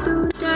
do, do.